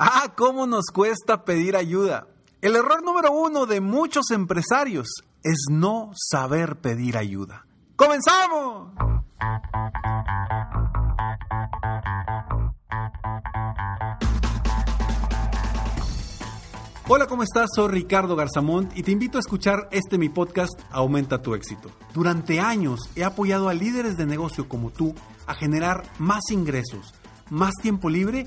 Ah, cómo nos cuesta pedir ayuda. El error número uno de muchos empresarios es no saber pedir ayuda. ¡Comenzamos! Hola, ¿cómo estás? Soy Ricardo Garzamont y te invito a escuchar este mi podcast Aumenta tu éxito. Durante años he apoyado a líderes de negocio como tú a generar más ingresos, más tiempo libre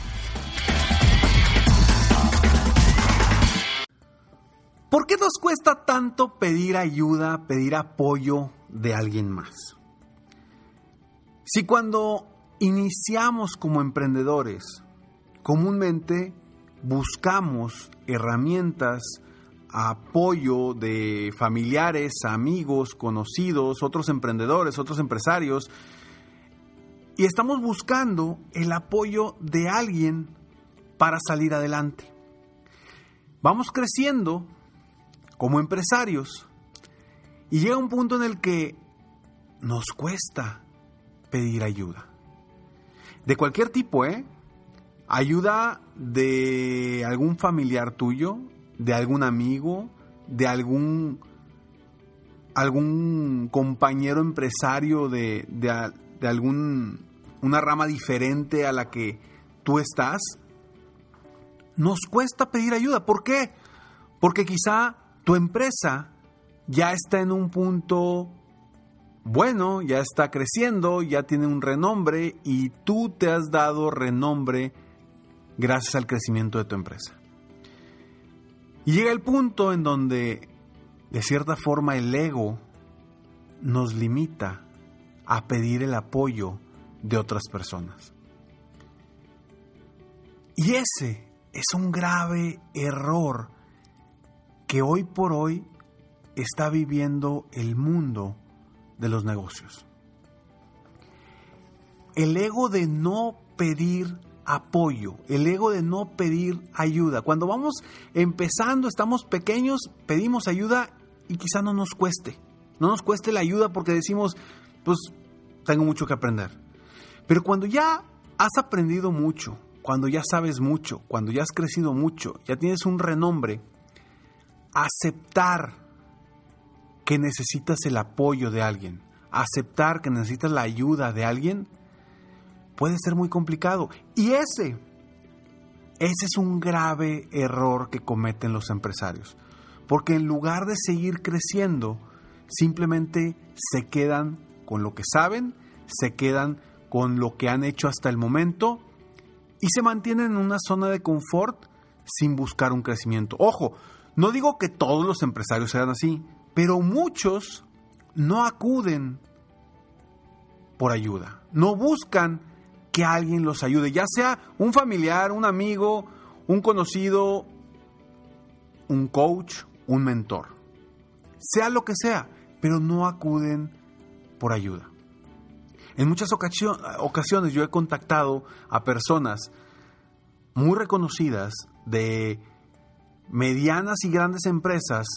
¿Por qué nos cuesta tanto pedir ayuda, pedir apoyo de alguien más? Si cuando iniciamos como emprendedores, comúnmente buscamos herramientas, apoyo de familiares, amigos, conocidos, otros emprendedores, otros empresarios, y estamos buscando el apoyo de alguien para salir adelante. Vamos creciendo como empresarios y llega un punto en el que nos cuesta pedir ayuda. De cualquier tipo, ¿eh? Ayuda de algún familiar tuyo, de algún amigo, de algún, algún compañero empresario de, de, de algún, una rama diferente a la que tú estás, nos cuesta pedir ayuda. ¿Por qué? Porque quizá tu empresa ya está en un punto bueno, ya está creciendo, ya tiene un renombre y tú te has dado renombre gracias al crecimiento de tu empresa. Y llega el punto en donde, de cierta forma, el ego nos limita a pedir el apoyo de otras personas. Y ese es un grave error que hoy por hoy está viviendo el mundo de los negocios. El ego de no pedir apoyo, el ego de no pedir ayuda. Cuando vamos empezando, estamos pequeños, pedimos ayuda y quizá no nos cueste. No nos cueste la ayuda porque decimos, pues tengo mucho que aprender. Pero cuando ya has aprendido mucho, cuando ya sabes mucho, cuando ya has crecido mucho, ya tienes un renombre, aceptar que necesitas el apoyo de alguien, aceptar que necesitas la ayuda de alguien, puede ser muy complicado. Y ese, ese es un grave error que cometen los empresarios. Porque en lugar de seguir creciendo, simplemente se quedan con lo que saben, se quedan con lo que han hecho hasta el momento y se mantienen en una zona de confort sin buscar un crecimiento. Ojo, no digo que todos los empresarios sean así, pero muchos no acuden por ayuda, no buscan que alguien los ayude, ya sea un familiar, un amigo, un conocido, un coach, un mentor, sea lo que sea, pero no acuden por ayuda. En muchas ocasiones yo he contactado a personas muy reconocidas de medianas y grandes empresas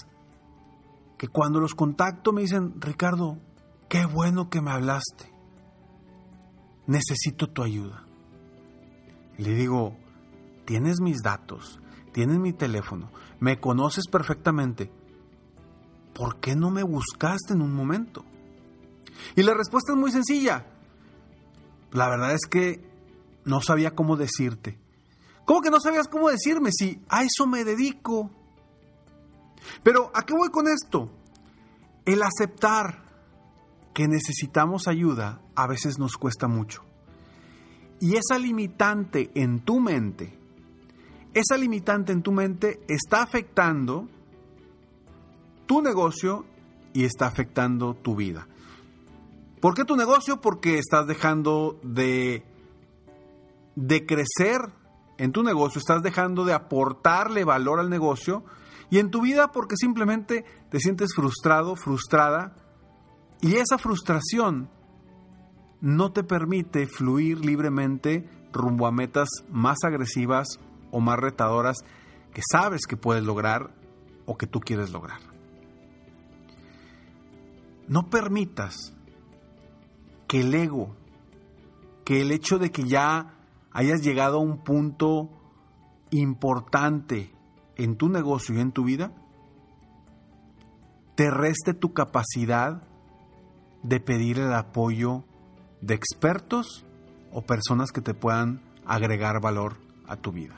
que cuando los contacto me dicen, Ricardo, qué bueno que me hablaste. Necesito tu ayuda. Le digo, tienes mis datos, tienes mi teléfono, me conoces perfectamente. ¿Por qué no me buscaste en un momento? Y la respuesta es muy sencilla. La verdad es que no sabía cómo decirte. ¿Cómo que no sabías cómo decirme si a eso me dedico? Pero ¿a qué voy con esto? El aceptar que necesitamos ayuda a veces nos cuesta mucho. Y esa limitante en tu mente, esa limitante en tu mente está afectando tu negocio y está afectando tu vida. ¿Por qué tu negocio? Porque estás dejando de, de crecer en tu negocio, estás dejando de aportarle valor al negocio y en tu vida porque simplemente te sientes frustrado, frustrada Y esa frustración no te permite fluir libremente rumbo a metas más agresivas o más retadoras que sabes que puedes lograr o que tú quieres lograr. No permitas que el ego, que el hecho de que ya hayas llegado a un punto importante en tu negocio y en tu vida, te reste tu capacidad de pedir el apoyo de expertos o personas que te puedan agregar valor a tu vida.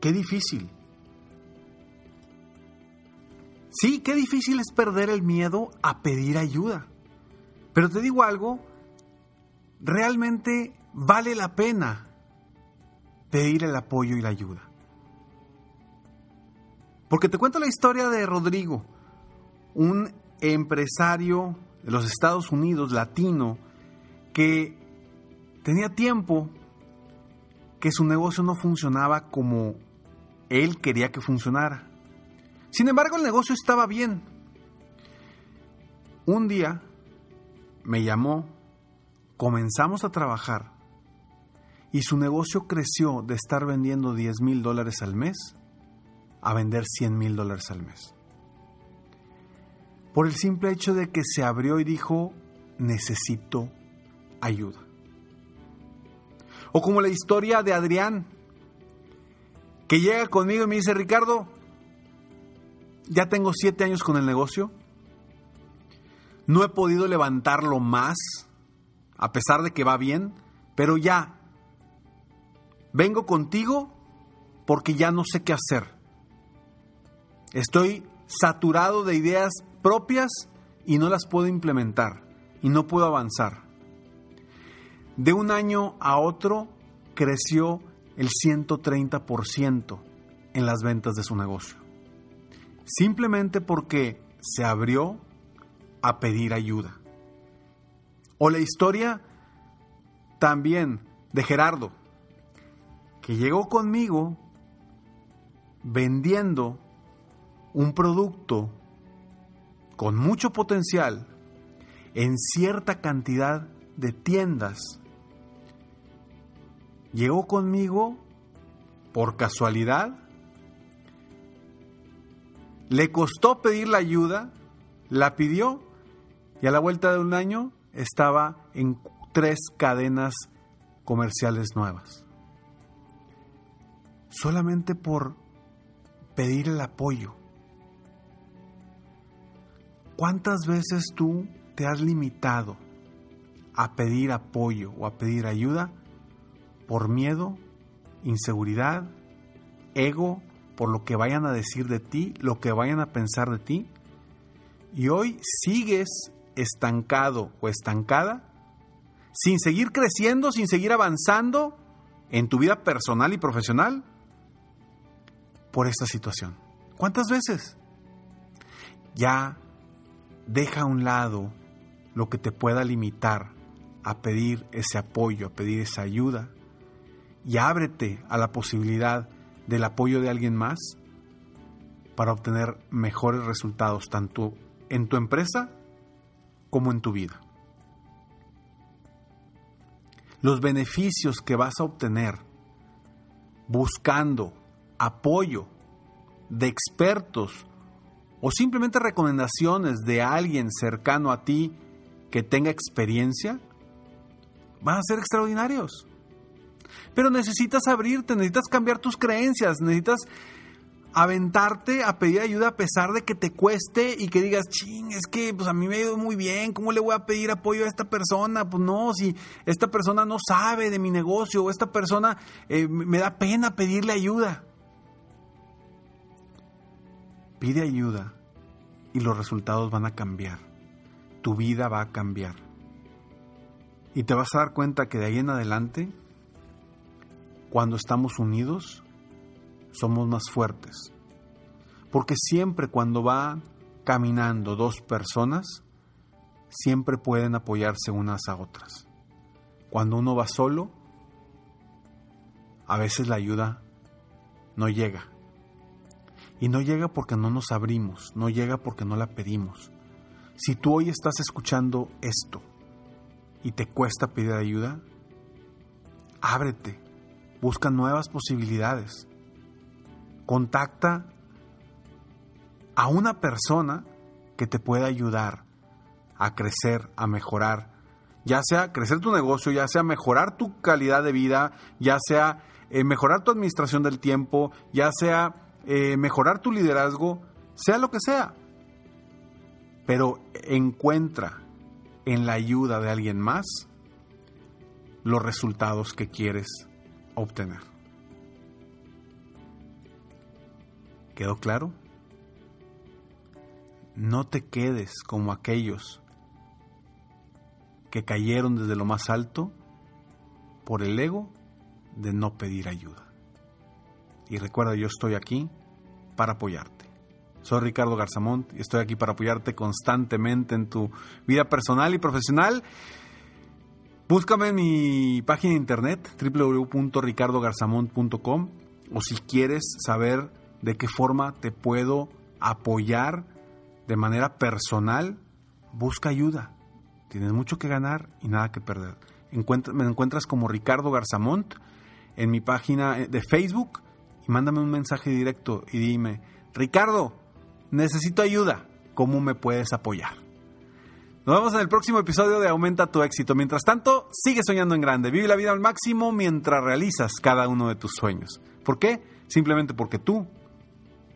Qué difícil. Sí, qué difícil es perder el miedo a pedir ayuda. Pero te digo algo, realmente vale la pena pedir el apoyo y la ayuda. Porque te cuento la historia de Rodrigo, un empresario de los Estados Unidos, latino, que tenía tiempo que su negocio no funcionaba como él quería que funcionara. Sin embargo, el negocio estaba bien. Un día me llamó, comenzamos a trabajar y su negocio creció de estar vendiendo 10 mil dólares al mes a vender 100 mil dólares al mes. Por el simple hecho de que se abrió y dijo, necesito ayuda. O como la historia de Adrián, que llega conmigo y me dice, Ricardo, ya tengo siete años con el negocio, no he podido levantarlo más, a pesar de que va bien, pero ya, vengo contigo porque ya no sé qué hacer. Estoy saturado de ideas propias y no las puedo implementar y no puedo avanzar. De un año a otro creció el 130% en las ventas de su negocio. Simplemente porque se abrió a pedir ayuda. O la historia también de Gerardo, que llegó conmigo vendiendo un producto con mucho potencial en cierta cantidad de tiendas. Llegó conmigo por casualidad. Le costó pedir la ayuda, la pidió y a la vuelta de un año estaba en tres cadenas comerciales nuevas. Solamente por pedir el apoyo. ¿Cuántas veces tú te has limitado a pedir apoyo o a pedir ayuda por miedo, inseguridad, ego, por lo que vayan a decir de ti, lo que vayan a pensar de ti? Y hoy sigues estancado o estancada sin seguir creciendo, sin seguir avanzando en tu vida personal y profesional por esta situación. ¿Cuántas veces? Ya deja a un lado lo que te pueda limitar a pedir ese apoyo, a pedir esa ayuda y ábrete a la posibilidad del apoyo de alguien más para obtener mejores resultados tanto en tu empresa como en tu vida. Los beneficios que vas a obtener buscando apoyo de expertos o simplemente recomendaciones de alguien cercano a ti que tenga experiencia, van a ser extraordinarios. Pero necesitas abrirte, necesitas cambiar tus creencias, necesitas aventarte a pedir ayuda a pesar de que te cueste y que digas, ching, es que pues a mí me ha ido muy bien, ¿cómo le voy a pedir apoyo a esta persona? Pues no, si esta persona no sabe de mi negocio o esta persona eh, me da pena pedirle ayuda. Pide ayuda y los resultados van a cambiar. Tu vida va a cambiar. Y te vas a dar cuenta que de ahí en adelante, cuando estamos unidos, somos más fuertes. Porque siempre cuando van caminando dos personas, siempre pueden apoyarse unas a otras. Cuando uno va solo, a veces la ayuda no llega. Y no llega porque no nos abrimos, no llega porque no la pedimos. Si tú hoy estás escuchando esto y te cuesta pedir ayuda, ábrete, busca nuevas posibilidades. Contacta a una persona que te pueda ayudar a crecer, a mejorar, ya sea crecer tu negocio, ya sea mejorar tu calidad de vida, ya sea eh, mejorar tu administración del tiempo, ya sea eh, mejorar tu liderazgo, sea lo que sea. Pero encuentra en la ayuda de alguien más los resultados que quieres obtener. ¿Quedó claro? No te quedes como aquellos que cayeron desde lo más alto por el ego de no pedir ayuda. Y recuerda, yo estoy aquí para apoyarte. Soy Ricardo Garzamont y estoy aquí para apoyarte constantemente en tu vida personal y profesional. Búscame en mi página de internet www.ricardogarzamont.com o si quieres saber de qué forma te puedo apoyar de manera personal, busca ayuda. Tienes mucho que ganar y nada que perder. me encuentras como Ricardo Garzamont en mi página de Facebook y mándame un mensaje directo y dime, Ricardo, necesito ayuda, ¿cómo me puedes apoyar? Nos vemos en el próximo episodio de Aumenta tu éxito. Mientras tanto, sigue soñando en grande, vive la vida al máximo mientras realizas cada uno de tus sueños. ¿Por qué? Simplemente porque tú